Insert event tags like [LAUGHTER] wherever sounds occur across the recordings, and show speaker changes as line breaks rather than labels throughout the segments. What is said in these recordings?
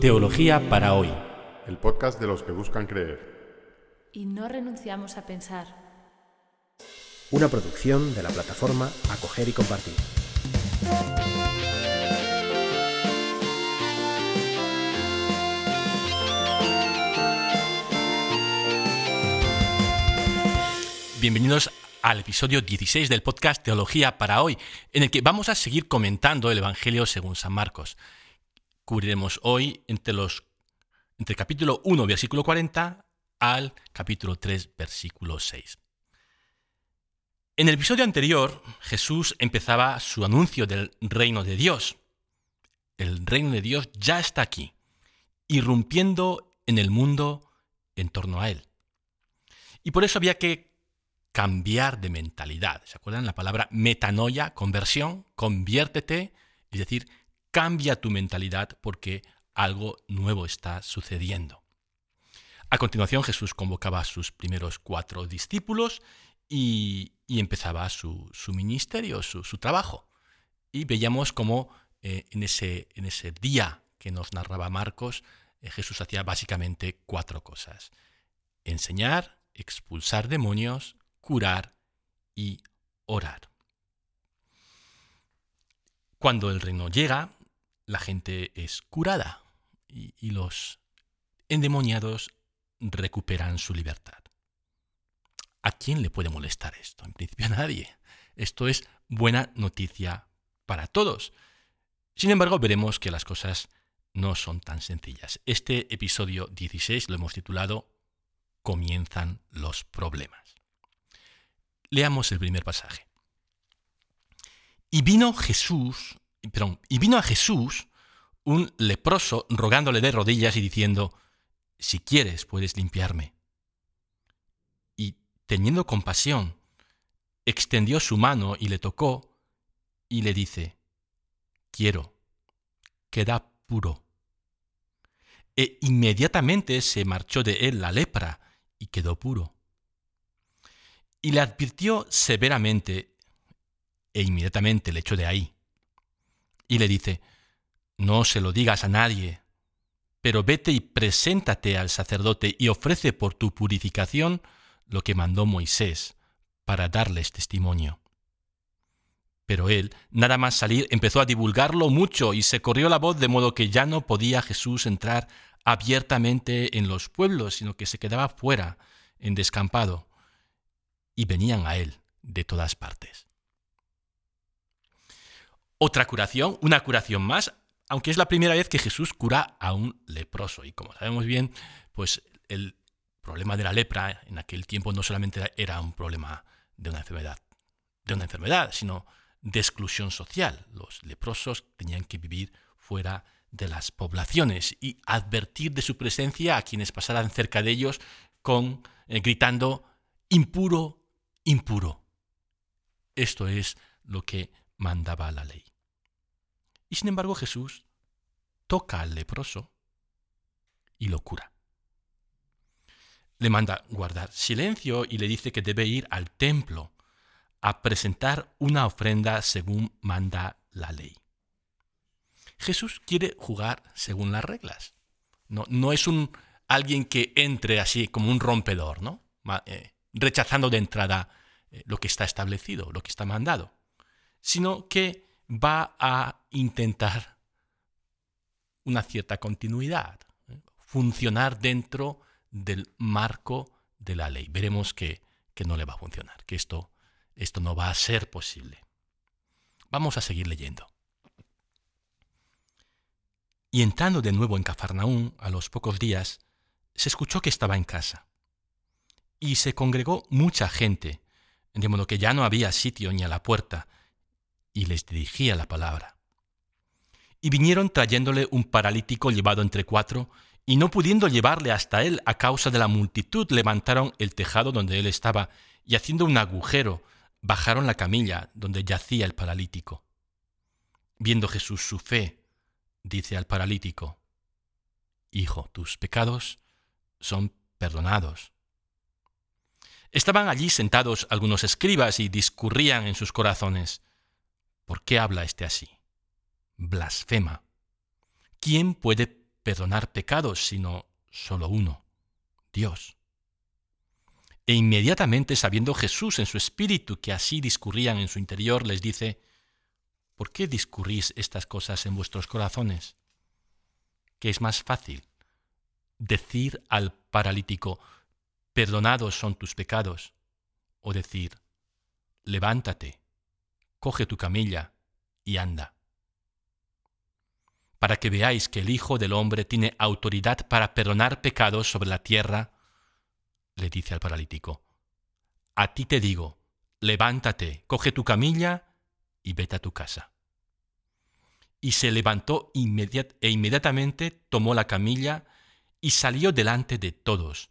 Teología para hoy.
El podcast de los que buscan creer.
Y no renunciamos a pensar.
Una producción de la plataforma Acoger y Compartir.
Bienvenidos al episodio 16 del podcast Teología para hoy, en el que vamos a seguir comentando el Evangelio según San Marcos. Cubriremos hoy entre los entre el capítulo 1, versículo 40 al capítulo 3, versículo 6. En el episodio anterior, Jesús empezaba su anuncio del reino de Dios. El reino de Dios ya está aquí, irrumpiendo en el mundo en torno a él. Y por eso había que cambiar de mentalidad. ¿Se acuerdan la palabra metanoia, conversión? Conviértete, es decir, cambia tu mentalidad porque algo nuevo está sucediendo. A continuación Jesús convocaba a sus primeros cuatro discípulos y, empezaba su, ministerio, su, trabajo. Y veíamos cómo eh, en, ese, en, ese, día que nos narraba Marcos, eh, Jesús hacía básicamente cuatro cosas. Enseñar, expulsar demonios, curar y orar. Cuando el reino llega, la gente es curada y, los endemoniados recuperan su libertad. ¿A quién le puede molestar esto? En principio a nadie. Esto es buena noticia para todos. Sin embargo, veremos que las cosas no son tan sencillas. Este episodio 16 lo hemos titulado Comienzan los problemas. Leamos el primer pasaje. Y vino Jesús, perdón, y vino a Jesús un leproso rogándole de rodillas y diciendo, si quieres puedes limpiarme. Y teniendo compasión, extendió su mano y le tocó y le dice, quiero, queda puro. E inmediatamente se marchó de él la lepra y quedó puro y le advirtió severamente e inmediatamente le echó de ahí. Y le dice, no se lo digas a nadie, pero vete y preséntate al sacerdote y ofrece por tu purificación lo que mandó Moisés para darles testimonio. Pero él, nada más salir, empezó a divulgarlo mucho y se corrió la voz de modo que ya no podía Jesús entrar abiertamente en los pueblos, sino que se quedaba fuera, en descampado y venían a él de todas partes. Otra curación, una curación más, aunque es la primera vez que Jesús cura a un leproso. Y como sabemos bien, pues el problema de la lepra en aquel tiempo no solamente era un problema de una enfermedad, de una enfermedad, sino de exclusión social. Los leprosos tenían que vivir fuera de las poblaciones y advertir de su presencia a quienes pasaran cerca de ellos con eh, gritando impuro, impuro. Esto es lo que mandaba la ley. Y sin embargo Jesús toca al leproso y lo cura. Le manda guardar silencio y le dice que debe ir al templo a presentar una ofrenda según manda la ley. Jesús quiere jugar según las reglas. No, no es un alguien que entre así como un rompedor, ¿no? Eh, rechazando de entrada eh, lo que está establecido, lo que está mandado, sino que va a intentar una cierta continuidad, ¿eh? funcionar dentro del marco de la ley. Veremos que, que no le va a funcionar, que esto, esto no va a ser posible. Vamos a seguir leyendo. Y entrando de nuevo en Cafarnaún, a los pocos días, se escuchó que estaba en casa y se congregó mucha gente, de modo que ya no había sitio ni a la puerta, y les dirigía la palabra. Y vinieron trayéndole un paralítico llevado entre cuatro, y no pudiendo llevarle hasta él a causa de la multitud, levantaron el tejado donde él estaba, y haciendo un agujero, bajaron la camilla donde yacía el paralítico. Viendo Jesús su fe, dice al paralítico, Hijo, tus pecados son perdonados. Estaban allí sentados algunos escribas y discurrían en sus corazones. ¿Por qué habla este así? blasfema. ¿Quién puede perdonar pecados sino solo uno, Dios? E inmediatamente sabiendo Jesús en su espíritu que así discurrían en su interior, les dice, ¿por qué discurrís estas cosas en vuestros corazones? ¿Qué es más fácil? Decir al paralítico, perdonados son tus pecados, o decir, levántate, coge tu camilla y anda. Para que veáis que el Hijo del Hombre tiene autoridad para perdonar pecados sobre la tierra, le dice al paralítico, a ti te digo, levántate, coge tu camilla y vete a tu casa. Y se levantó e inmediatamente tomó la camilla y salió delante de todos,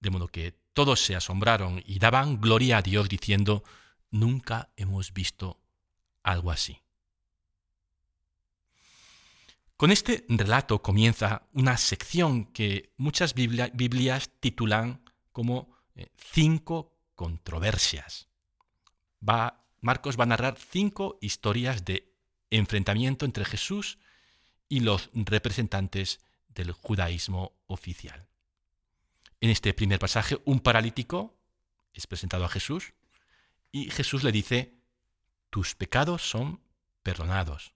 de modo que todos se asombraron y daban gloria a Dios diciendo, nunca hemos visto algo así. Con este relato comienza una sección que muchas Biblias titulan como eh, cinco controversias. Va, Marcos va a narrar cinco historias de enfrentamiento entre Jesús y los representantes del judaísmo oficial. En este primer pasaje, un paralítico es presentado a Jesús y Jesús le dice, tus pecados son perdonados.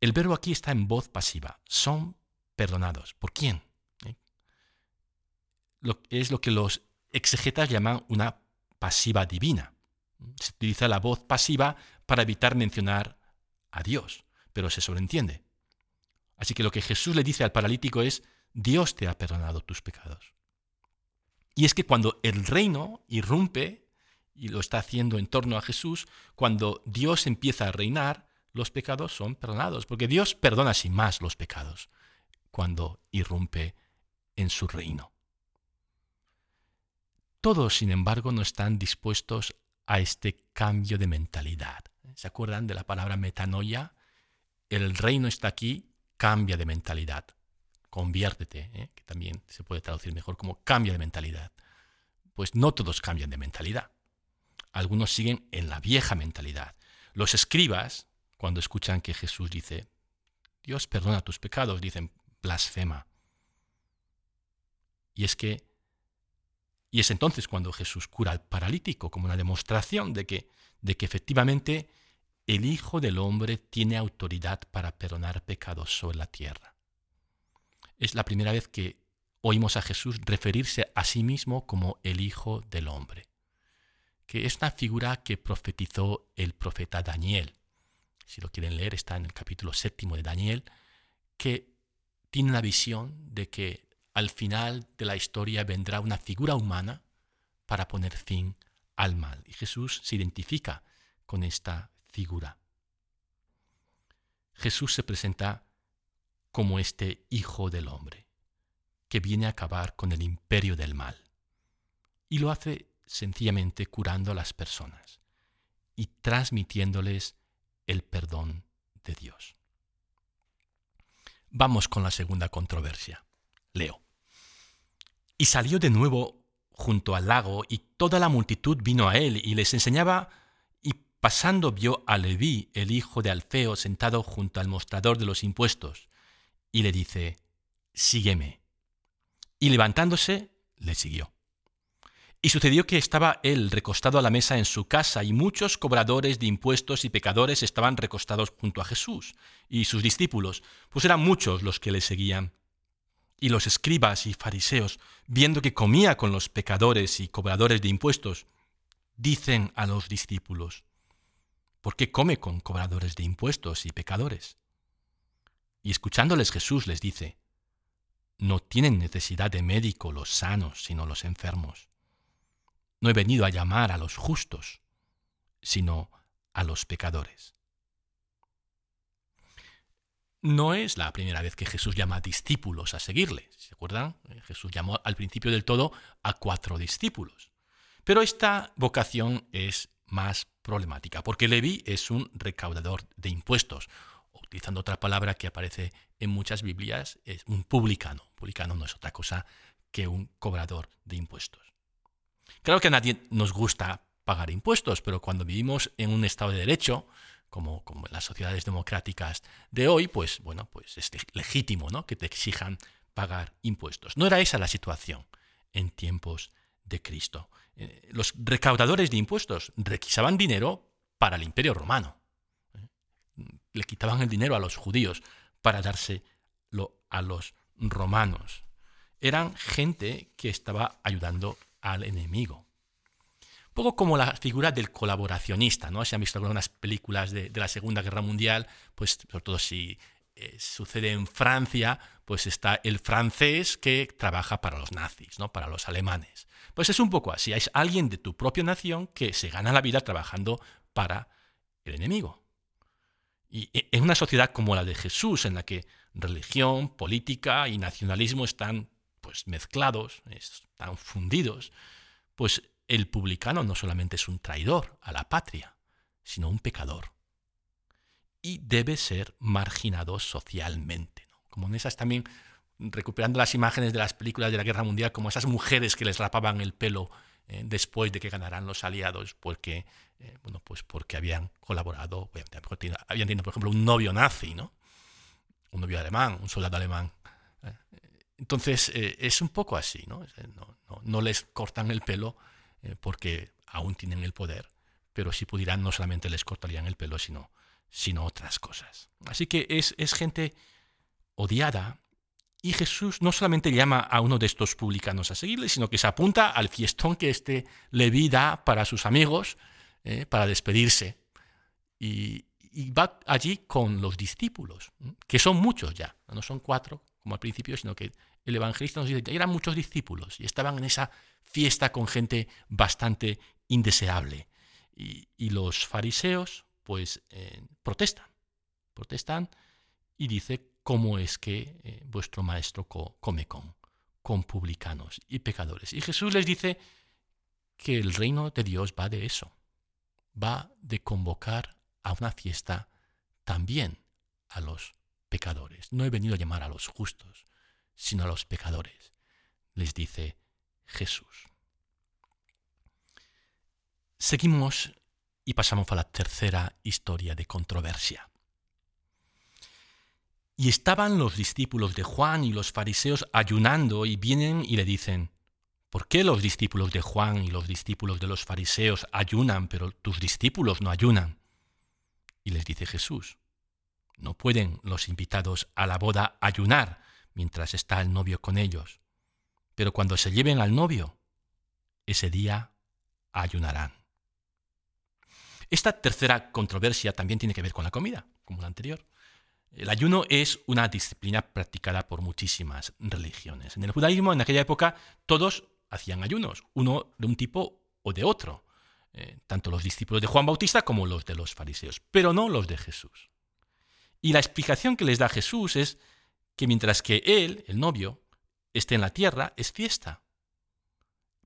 El verbo aquí está en voz pasiva, son perdonados. ¿Por quién? es lo que los exegetas llaman una pasiva divina. Se utiliza la voz pasiva para evitar mencionar a Dios, pero se sobreentiende. Así que lo que Jesús le dice al paralítico es, Dios te ha perdonado tus pecados. Y es que cuando el reino irrumpe, y lo está haciendo en torno a Jesús, cuando Dios empieza a reinar, los pecados son perdonados, porque Dios perdona sin más los pecados cuando irrumpe en su reino. Todos, sin embargo, no están dispuestos a este cambio de mentalidad. ¿Se acuerdan de la palabra metanoia? El reino está aquí, cambia de mentalidad. Conviértete, ¿eh? que también se puede traducir mejor como cambia de mentalidad. Pues no todos cambian de mentalidad. Algunos siguen en la vieja mentalidad. Los escribas, cuando escuchan que Jesús dice, Dios perdona tus pecados, dicen, blasfema. Y es que y es entonces cuando Jesús cura al paralítico, como una demostración de que, de que efectivamente el Hijo del Hombre tiene autoridad para perdonar pecados sobre la tierra. Es la primera vez que oímos a Jesús referirse a sí mismo como el Hijo del Hombre, que es una figura que profetizó el profeta Daniel. Si lo quieren leer, está en el capítulo séptimo de Daniel, que tiene una visión de que al final de la historia vendrá una figura humana para poner fin al mal. Y Jesús se identifica con esta figura. Jesús se presenta como este Hijo del Hombre, que viene a acabar con el imperio del mal. Y lo hace sencillamente curando a las personas y transmitiéndoles el perdón de Dios. Vamos con la segunda controversia. Leo. Y salió de nuevo junto al lago, y toda la multitud vino a él, y les enseñaba, y pasando vio a Leví, el hijo de Alfeo, sentado junto al mostrador de los impuestos, y le dice, Sígueme. Y levantándose, le siguió. Y sucedió que estaba él recostado a la mesa en su casa, y muchos cobradores de impuestos y pecadores estaban recostados junto a Jesús y sus discípulos, pues eran muchos los que le seguían. Y los escribas y fariseos, viendo que comía con los pecadores y cobradores de impuestos, dicen a los discípulos, ¿por qué come con cobradores de impuestos y pecadores? Y escuchándoles Jesús les dice, no tienen necesidad de médico los sanos, sino los enfermos. No he venido a llamar a los justos, sino a los pecadores. No es la primera vez que Jesús llama a discípulos a seguirle. ¿Se acuerdan? Eh, Jesús llamó al principio del todo a cuatro discípulos. Pero esta vocación es más problemática, porque Leví es un recaudador de impuestos. Utilizando otra palabra que aparece en muchas Biblias, es un publicano. Publicano no es otra cosa que un cobrador de impuestos. Claro que a nadie nos gusta pagar impuestos, pero cuando vivimos en un Estado de Derecho, como, como en las sociedades democráticas de hoy, pues bueno, pues es legítimo ¿no? que te exijan pagar impuestos. No era esa la situación en tiempos de Cristo. Eh, los recaudadores de impuestos requisaban dinero para el imperio romano. Le quitaban el dinero a los judíos para dárselo a los romanos. Eran gente que estaba ayudando al enemigo. Un poco como la figura del colaboracionista, ¿no? Si han visto algunas películas de, la Segunda Guerra Mundial, pues sobre todo si eh, sucede en Francia, pues está el francés que trabaja para los nazis, ¿no? Para los alemanes. Pues es un poco así, hay alguien de tu propia nación que se gana la vida trabajando para el enemigo. Y en una sociedad como la de Jesús, en la que religión, política y nacionalismo están pues mezclados, están fundidos, pues el publicano no solamente es un traidor a la patria, sino un pecador. Y debe ser marginado socialmente. Como en esas también, recuperando las imágenes de las películas de la Guerra Mundial, como esas mujeres que les rapaban el pelo eh, después de que ganaran los aliados, porque, eh, bueno, pues porque habían colaborado, habían tenido, por ejemplo, un novio nazi, ¿no? un novio alemán, un soldado alemán. Eh, entonces, es un poco así, ¿no? No, les cortan el pelo porque aún tienen el poder, pero si pudieran no solamente les cortarían el pelo, sino, sino otras cosas. Así que es, es gente odiada y Jesús no solamente llama a uno de estos publicanos a seguirle, sino que se apunta al fiestón que este Leví da para sus amigos, eh, para despedirse. Y, va allí con los discípulos, que son muchos ya, no son cuatro como al principio, sino que el evangelista nos dice que eran muchos discípulos y estaban en esa fiesta con gente bastante indeseable. Y, los fariseos, pues, eh, protestan, protestan y dice cómo es que eh, vuestro maestro come con, con publicanos y pecadores. Y Jesús les dice que el reino de Dios va de eso, va de convocar a una fiesta también a los pecadores. No he venido a llamar a los justos, sino a los pecadores, les dice Jesús. Seguimos y pasamos a la tercera historia de controversia. Y estaban los discípulos de Juan y los fariseos ayunando y vienen y le dicen, ¿por qué los discípulos de Juan y los discípulos de los fariseos ayunan, pero tus discípulos no ayunan? Y les dice Jesús, no pueden los invitados a la boda ayunar mientras está el novio con ellos, pero cuando se lleven al novio, ese día ayunarán. Esta tercera controversia también tiene que ver con la comida, como la anterior. El ayuno es una disciplina practicada por muchísimas religiones. En el judaísmo, en aquella época, todos hacían ayunos, uno de un tipo o de otro, eh, tanto los discípulos de Juan Bautista como los de los fariseos, pero no los de Jesús. Y la explicación que les da Jesús es que mientras que Él, el novio, esté en la tierra, es fiesta,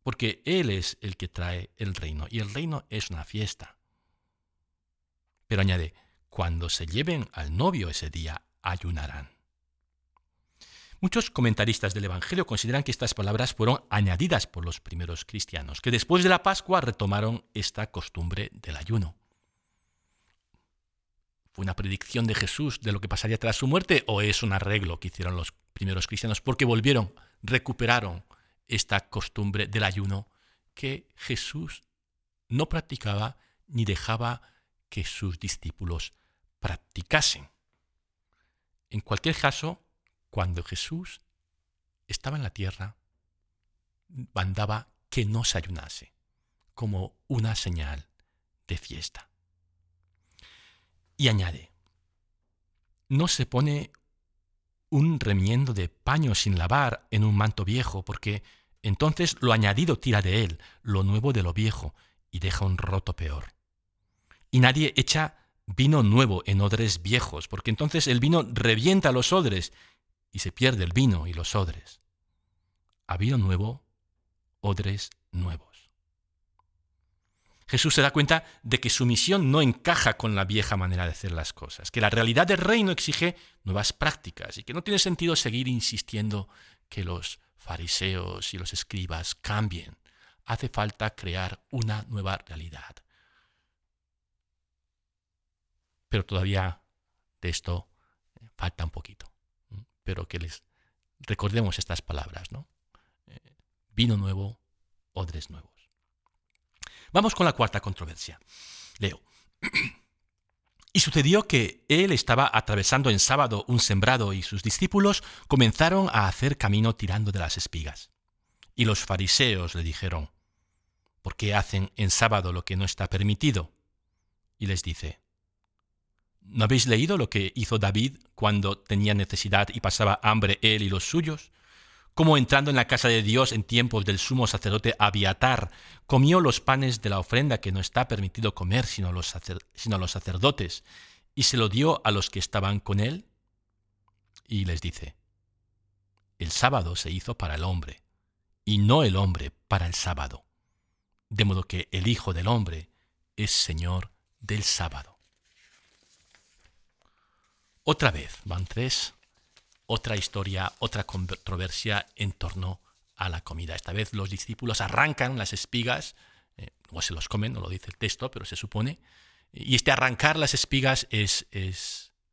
porque Él es el que trae el reino, y el reino es una fiesta. Pero añade, cuando se lleven al novio ese día, ayunarán. Muchos comentaristas del Evangelio consideran que estas palabras fueron añadidas por los primeros cristianos, que después de la Pascua retomaron esta costumbre del ayuno. ¿Fue una predicción de Jesús de lo que pasaría tras su muerte o es un arreglo que hicieron los primeros cristianos porque volvieron, recuperaron esta costumbre del ayuno que Jesús no practicaba ni dejaba que sus discípulos practicasen. En cualquier caso, cuando Jesús estaba en la tierra, mandaba que no se ayunase, como una señal de fiesta. Y añade, no se pone un remiendo de paño sin lavar en un manto viejo, porque entonces lo añadido tira de él, lo nuevo de lo viejo, y deja un roto peor. Y nadie echa vino nuevo en odres viejos, porque entonces el vino revienta los odres y se pierde el vino y los odres. A vino nuevo, odres nuevos. Jesús se da cuenta de que su misión no encaja con la vieja manera de hacer las cosas, que la realidad del reino exige nuevas prácticas y que no tiene sentido seguir insistiendo que los fariseos y los escribas cambien. Hace falta crear una nueva realidad, Pero todavía de esto falta un poquito. Pero que les recordemos estas palabras, ¿no? Eh, vino nuevo, odres nuevos. Vamos con la cuarta controversia. Leo. [CLEARS THROAT] Y sucedió que él estaba atravesando en sábado un sembrado y sus discípulos comenzaron a hacer camino tirando de las espigas. Y los fariseos le dijeron, ¿por qué hacen en sábado lo que no está permitido? Y les dice, ¿no habéis leído lo que hizo David cuando tenía necesidad y pasaba hambre él y los suyos? Como entrando en la casa de Dios en tiempos del sumo sacerdote Abiatar, comió los panes de la ofrenda que no está permitido comer sino los, sino los sacerdotes, y se lo dio a los que estaban con él? Y les dice, el sábado se hizo para el hombre, y no el hombre para el sábado. De modo que el Hijo del Hombre es Señor del sábado. Otra vez, van tres, otra historia, otra controversia en torno a la comida. Esta vez los discípulos arrancan las espigas, eh, o se los comen, no lo dice el texto, pero se supone, y este arrancar las espigas es,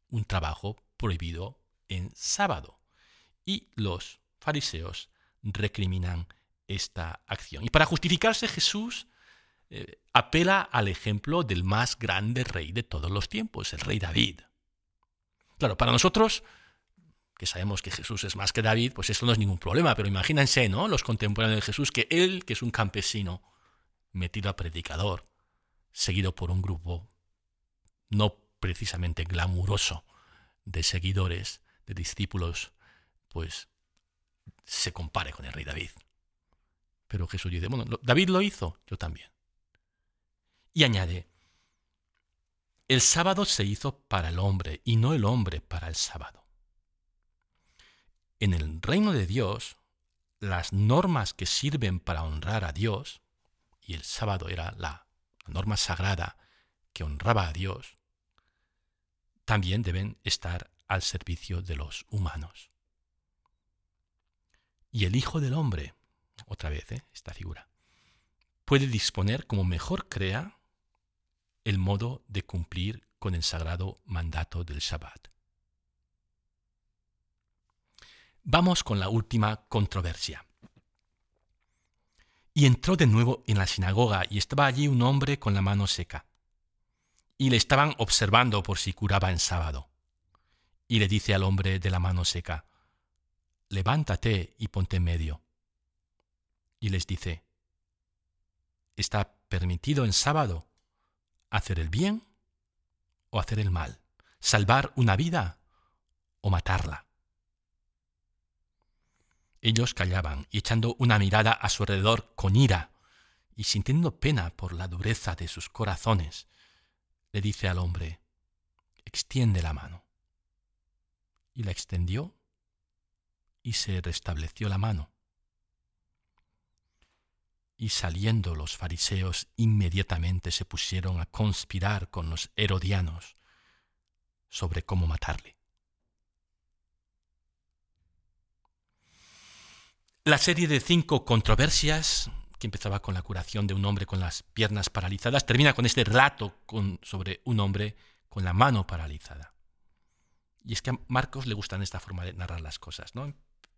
un trabajo prohibido en sábado. Y los fariseos recriminan esta acción. Y para justificarse Jesús eh, apela al ejemplo del más grande rey de todos los tiempos, el rey David. Claro, para nosotros, que sabemos que Jesús es más que David, pues eso no es ningún problema, pero imagínense, ¿no? Los contemporáneos de Jesús, que él, que es un campesino, metido a predicador, seguido por un grupo no precisamente glamuroso de seguidores, de discípulos, pues se compare con el rey David. Pero Jesús dice, bueno, David lo hizo, yo también. Y añade, el sábado se hizo para el hombre y no el hombre para el sábado. En el reino de Dios, las normas que sirven para honrar a Dios, y el sábado era la norma sagrada que honraba a Dios, también deben estar al servicio de los humanos. Y el Hijo del Hombre, otra vez ¿eh? esta figura, puede disponer como mejor crea el modo de cumplir con el sagrado mandato del Shabbat. Vamos con la última controversia. Y entró de nuevo en la sinagoga y estaba allí un hombre con la mano seca. Y le estaban observando por si curaba en sábado. Y le dice al hombre de la mano seca, levántate y ponte en medio. Y les dice, ¿está permitido en sábado hacer el bien o hacer el mal? ¿Salvar una vida o matarla? Ellos callaban y echando una mirada a su alrededor con ira y sintiendo pena por la dureza de sus corazones, le dice al hombre, extiende la mano. Y la extendió y se restableció la mano. Y saliendo los fariseos inmediatamente se pusieron a conspirar con los herodianos sobre cómo matarle. La serie de cinco controversias, que empezaba con la curación de un hombre con las piernas paralizadas, termina con este relato sobre un hombre con la mano paralizada. Y es que a Marcos le gustan esta forma de narrar las cosas, ¿no?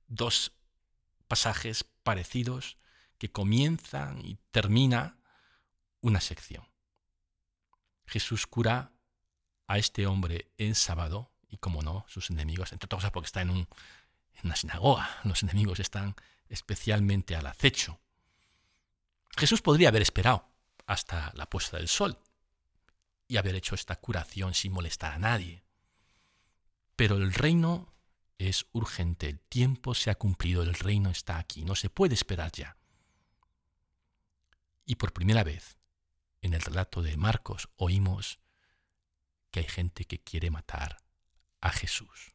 dos pasajes parecidos que comienzan y termina una sección. Jesús cura a este hombre en sábado y, como no, sus enemigos, entre otras cosas porque está en, en una sinagoga, los enemigos están especialmente al acecho. Jesús podría haber esperado hasta la puesta del sol y haber hecho esta curación sin molestar a nadie. Pero el reino es urgente, el tiempo se ha cumplido, el reino está aquí, no se puede esperar ya. Y por primera vez, en el relato de Marcos, oímos que hay gente que quiere matar a Jesús.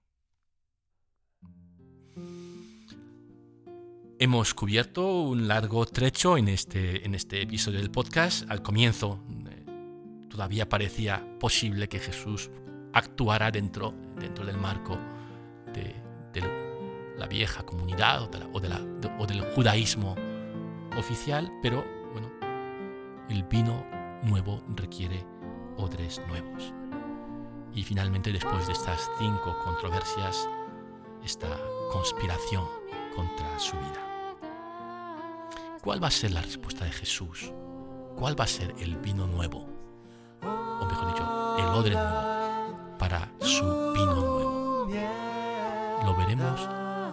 Hemos cubierto un largo trecho en este, en este episodio del podcast. Al comienzo eh, todavía parecía posible que Jesús actuara dentro, dentro del marco de, la vieja comunidad o, o del judaísmo oficial, pero el vino nuevo requiere odres nuevos. Y finalmente, después de estas cinco controversias, esta conspiración contra su vida. ¿Cuál va a ser la respuesta de Jesús? ¿Cuál va a ser el vino nuevo? O mejor dicho, el odre nuevo para su vino nuevo. Lo veremos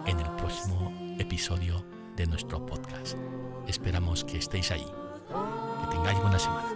en el próximo episodio de nuestro podcast. Esperamos que estéis ahí tengáis buena semana.